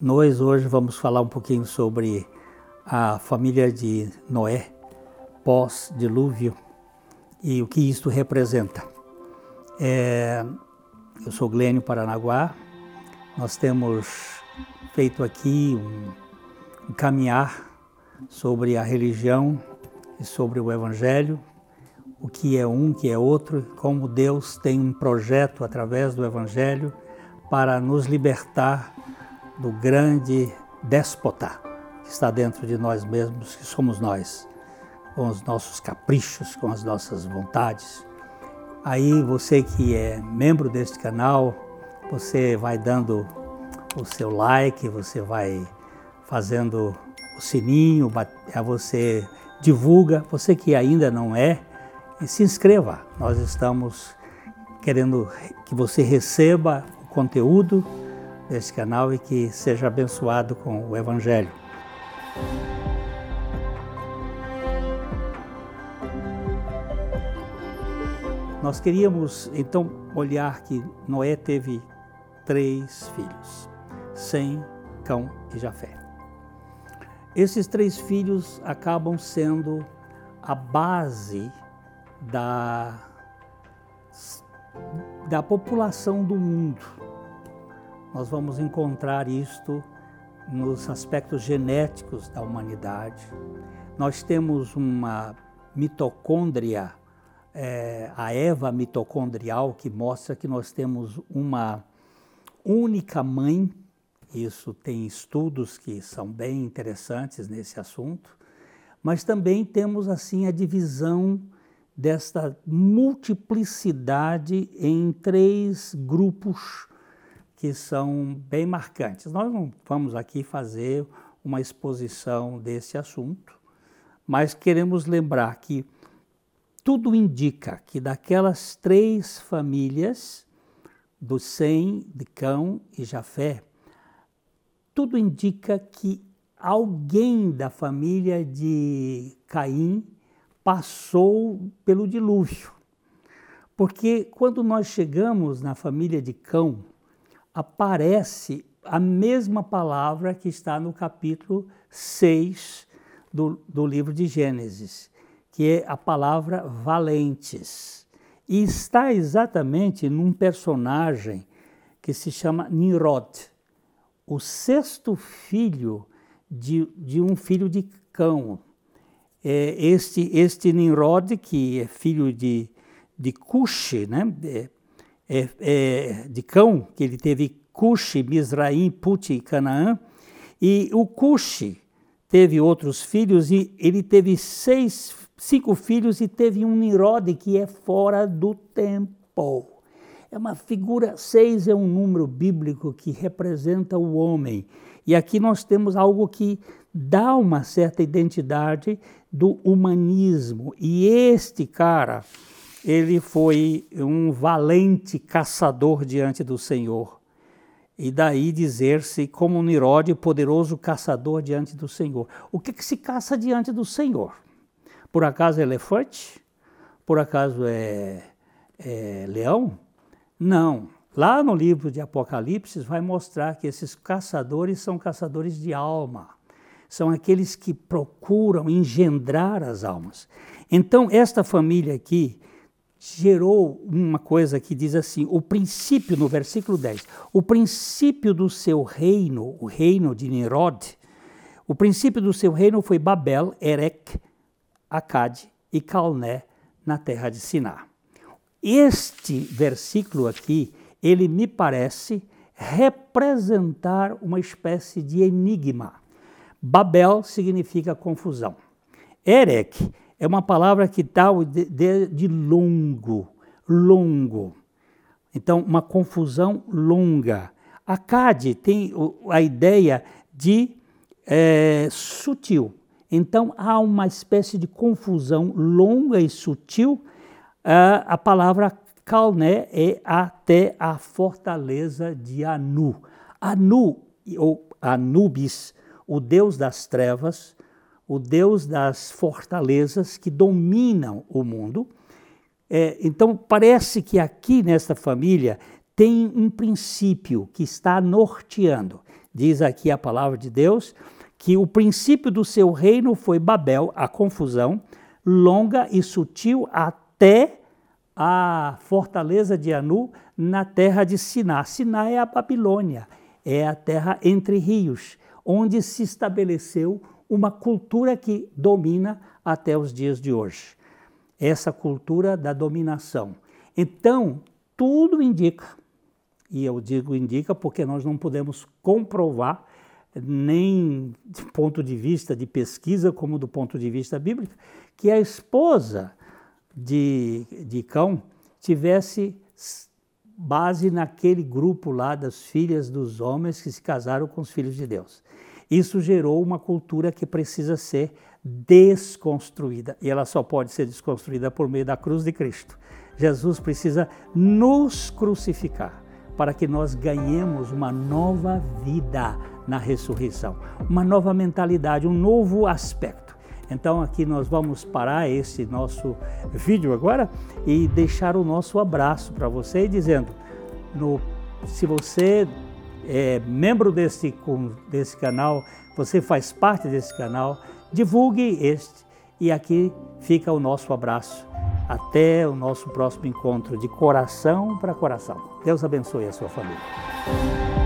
Nós hoje vamos falar um pouquinho sobre a família de Noé pós-dilúvio e o que isto representa. É, eu sou Glênio Paranaguá, nós temos feito aqui um, um caminhar sobre a religião e sobre o Evangelho, o que é um, o que é outro, como Deus tem um projeto através do Evangelho para nos libertar do grande déspota que está dentro de nós mesmos, que somos nós, com os nossos caprichos, com as nossas vontades. Aí você que é membro deste canal, você vai dando o seu like, você vai fazendo o sininho, você divulga. Você que ainda não é, se inscreva. Nós estamos querendo que você receba o conteúdo deste canal e que seja abençoado com o Evangelho. Nós queríamos então olhar que Noé teve três filhos: Sem, Cão e Jafé. Esses três filhos acabam sendo a base da, da população do mundo nós vamos encontrar isto nos aspectos genéticos da humanidade. Nós temos uma mitocôndria, é, a Eva mitocondrial, que mostra que nós temos uma única mãe. Isso tem estudos que são bem interessantes nesse assunto. Mas também temos assim a divisão desta multiplicidade em três grupos que são bem marcantes. Nós não vamos aqui fazer uma exposição desse assunto, mas queremos lembrar que tudo indica que daquelas três famílias, do Sem, de Cão e Jafé, tudo indica que alguém da família de Caim passou pelo dilúvio. Porque quando nós chegamos na família de Cão, aparece a mesma palavra que está no capítulo 6 do, do livro de Gênesis, que é a palavra valentes. E está exatamente num personagem que se chama Nimrod, o sexto filho de, de um filho de cão. É este, este Nimrod, que é filho de, de Cush, né? É, é, é, de cão, que ele teve Cuxi, Misraim, Puti e Canaã, e o Cuxi teve outros filhos e ele teve seis, cinco filhos e teve um Nirode que é fora do tempo. É uma figura, seis é um número bíblico que representa o homem. E aqui nós temos algo que dá uma certa identidade do humanismo. E este cara, ele foi um valente caçador diante do Senhor. E daí dizer-se como Nirode, poderoso caçador diante do Senhor. O que, que se caça diante do Senhor? Por acaso é elefante? Por acaso é, é leão? Não. Lá no livro de Apocalipse vai mostrar que esses caçadores são caçadores de alma. São aqueles que procuram engendrar as almas. Então, esta família aqui, gerou uma coisa que diz assim: o princípio, no versículo 10, o princípio do seu reino, o reino de Nimrod, o princípio do seu reino foi Babel, Erech, Acade e Calné, na terra de Siná. Este versículo aqui, ele me parece representar uma espécie de enigma. Babel significa confusão. Erech é uma palavra que dá de, de longo, longo. Então, uma confusão longa. Acade tem a ideia de é, sutil. Então, há uma espécie de confusão longa e sutil. a palavra Calné é até a fortaleza de Anu. Anu, ou Anubis, o deus das trevas, o Deus das fortalezas que dominam o mundo. É, então, parece que aqui nesta família tem um princípio que está norteando. Diz aqui a palavra de Deus que o princípio do seu reino foi Babel, a confusão, longa e sutil até a fortaleza de Anu na terra de Siná. Siná é a Babilônia, é a terra entre rios, onde se estabeleceu uma cultura que domina até os dias de hoje. Essa cultura da dominação. Então, tudo indica, e eu digo indica porque nós não podemos comprovar nem do ponto de vista de pesquisa, como do ponto de vista bíblico, que a esposa de, de Cão tivesse base naquele grupo lá das filhas dos homens que se casaram com os filhos de Deus. Isso gerou uma cultura que precisa ser desconstruída e ela só pode ser desconstruída por meio da cruz de Cristo. Jesus precisa nos crucificar para que nós ganhemos uma nova vida na ressurreição, uma nova mentalidade, um novo aspecto. Então aqui nós vamos parar esse nosso vídeo agora e deixar o nosso abraço para você dizendo, no, se você é membro desse, desse canal, você faz parte desse canal, divulgue este e aqui fica o nosso abraço até o nosso próximo encontro de coração para coração. Deus abençoe a sua família.